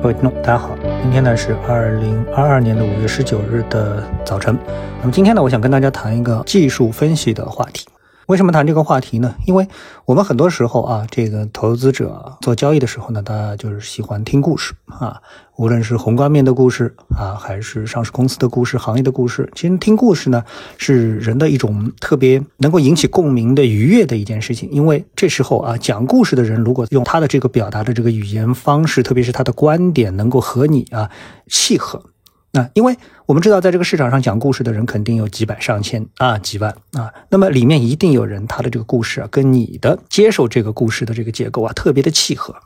各位听众，大家好，今天呢是二零二二年的五月十九日的早晨。那么今天呢，我想跟大家谈一个技术分析的话题。为什么谈这个话题呢？因为我们很多时候啊，这个投资者做交易的时候呢，大家就是喜欢听故事啊，无论是宏观面的故事啊，还是上市公司的故事、行业的故事。其实听故事呢，是人的一种特别能够引起共鸣的愉悦的一件事情。因为这时候啊，讲故事的人如果用他的这个表达的这个语言方式，特别是他的观点能够和你啊契合。那因为我们知道，在这个市场上讲故事的人肯定有几百上千啊几万啊，那么里面一定有人他的这个故事啊跟你的接受这个故事的这个结构啊特别的契合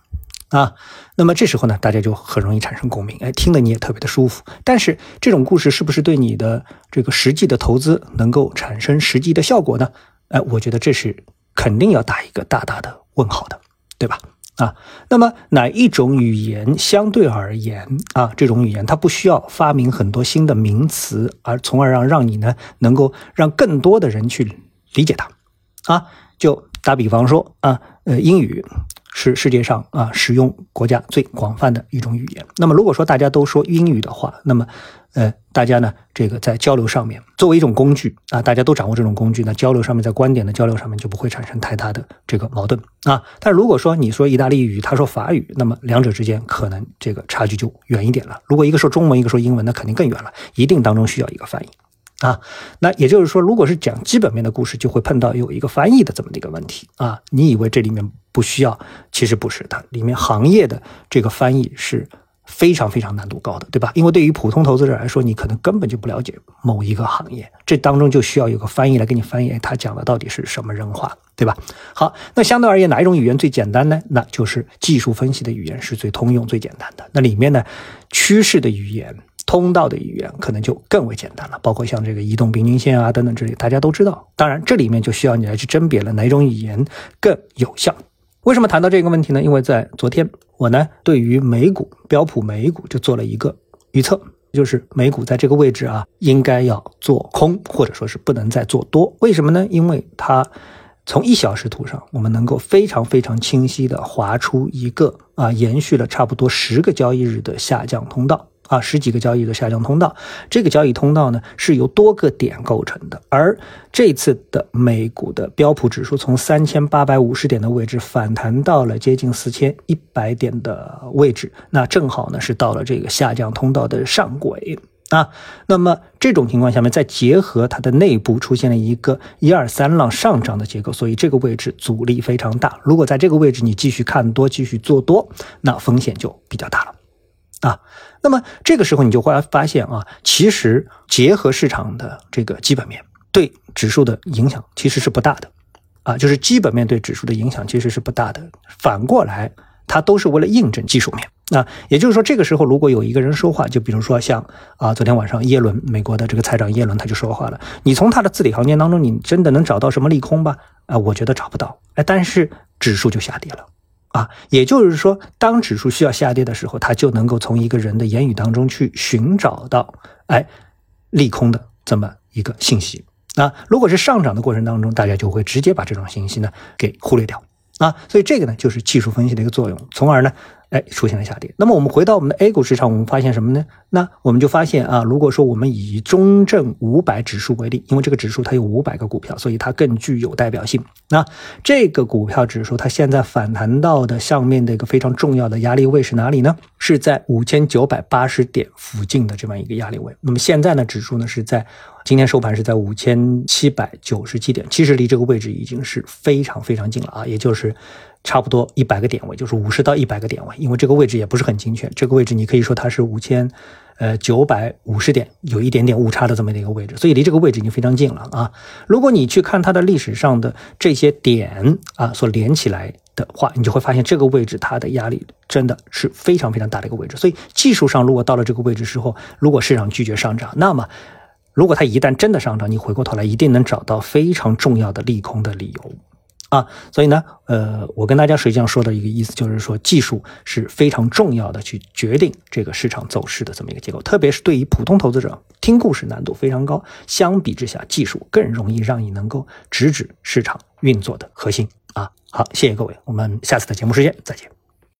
啊，那么这时候呢，大家就很容易产生共鸣，哎，听得你也特别的舒服。但是这种故事是不是对你的这个实际的投资能够产生实际的效果呢？哎，我觉得这是肯定要打一个大大的问号的，对吧？啊，那么哪一种语言相对而言啊，这种语言它不需要发明很多新的名词，而从而让让你呢能够让更多的人去理解它，啊，就打比方说啊，呃，英语。是世界上啊使用国家最广泛的一种语言。那么，如果说大家都说英语的话，那么，呃，大家呢这个在交流上面作为一种工具啊，大家都掌握这种工具，那交流上面在观点的交流上面就不会产生太大的这个矛盾啊。但如果说你说意大利语，他说法语，那么两者之间可能这个差距就远一点了。如果一个说中文，一个说英文，那肯定更远了，一定当中需要一个翻译。啊，那也就是说，如果是讲基本面的故事，就会碰到有一个翻译的这么的一个问题啊。你以为这里面不需要，其实不是的，里面行业的这个翻译是非常非常难度高的，对吧？因为对于普通投资者来说，你可能根本就不了解某一个行业，这当中就需要有个翻译来给你翻译，他讲的到底是什么人话，对吧？好，那相对而言，哪一种语言最简单呢？那就是技术分析的语言是最通用、最简单的。那里面呢，趋势的语言。通道的语言可能就更为简单了，包括像这个移动平均线啊等等之类，大家都知道。当然，这里面就需要你来去甄别了哪种语言更有效。为什么谈到这个问题呢？因为在昨天，我呢对于美股标普美股就做了一个预测，就是美股在这个位置啊，应该要做空，或者说是不能再做多。为什么呢？因为它从一小时图上，我们能够非常非常清晰的划出一个啊，延续了差不多十个交易日的下降通道。啊，十几个交易的下降通道，这个交易通道呢是由多个点构成的。而这次的美股的标普指数从三千八百五十点的位置反弹到了接近四千一百点的位置，那正好呢是到了这个下降通道的上轨啊。那么这种情况下面，再结合它的内部出现了一个一二三浪上涨的结构，所以这个位置阻力非常大。如果在这个位置你继续看多，继续做多，那风险就比较大了。啊，那么这个时候你就会发现啊，其实结合市场的这个基本面对指数的影响其实是不大的，啊，就是基本面对指数的影响其实是不大的。反过来，它都是为了印证技术面。那也就是说，这个时候如果有一个人说话，就比如说像啊，昨天晚上耶伦，美国的这个财长耶伦他就说话了，你从他的字里行间当中，你真的能找到什么利空吧？啊，我觉得找不到。哎，但是指数就下跌了。啊，也就是说，当指数需要下跌的时候，它就能够从一个人的言语当中去寻找到，哎，利空的这么一个信息。那如果是上涨的过程当中，大家就会直接把这种信息呢给忽略掉。啊，所以这个呢就是技术分析的一个作用，从而呢。哎，出现了下跌。那么我们回到我们的 A 股市场，我们发现什么呢？那我们就发现啊，如果说我们以中证五百指数为例，因为这个指数它有五百个股票，所以它更具有代表性。那这个股票指数它现在反弹到的上面的一个非常重要的压力位是哪里呢？是在五千九百八十点附近的这么一个压力位。那么现在呢，指数呢是在今天收盘是在五千七百九十七点，其实离这个位置已经是非常非常近了啊，也就是。差不多一百个点位，就是五十到一百个点位，因为这个位置也不是很精确。这个位置你可以说它是五千，呃九百五十点，有一点点误差的这么的一个位置，所以离这个位置已经非常近了啊。如果你去看它的历史上的这些点啊所连起来的话，你就会发现这个位置它的压力真的是非常非常大的一个位置。所以技术上，如果到了这个位置之后，如果市场拒绝上涨，那么如果它一旦真的上涨，你回过头来一定能找到非常重要的利空的理由。啊，所以呢，呃，我跟大家实际上说的一个意思就是说，技术是非常重要的，去决定这个市场走势的这么一个结构。特别是对于普通投资者，听故事难度非常高，相比之下，技术更容易让你能够直指市场运作的核心。啊，好，谢谢各位，我们下次的节目时间再见。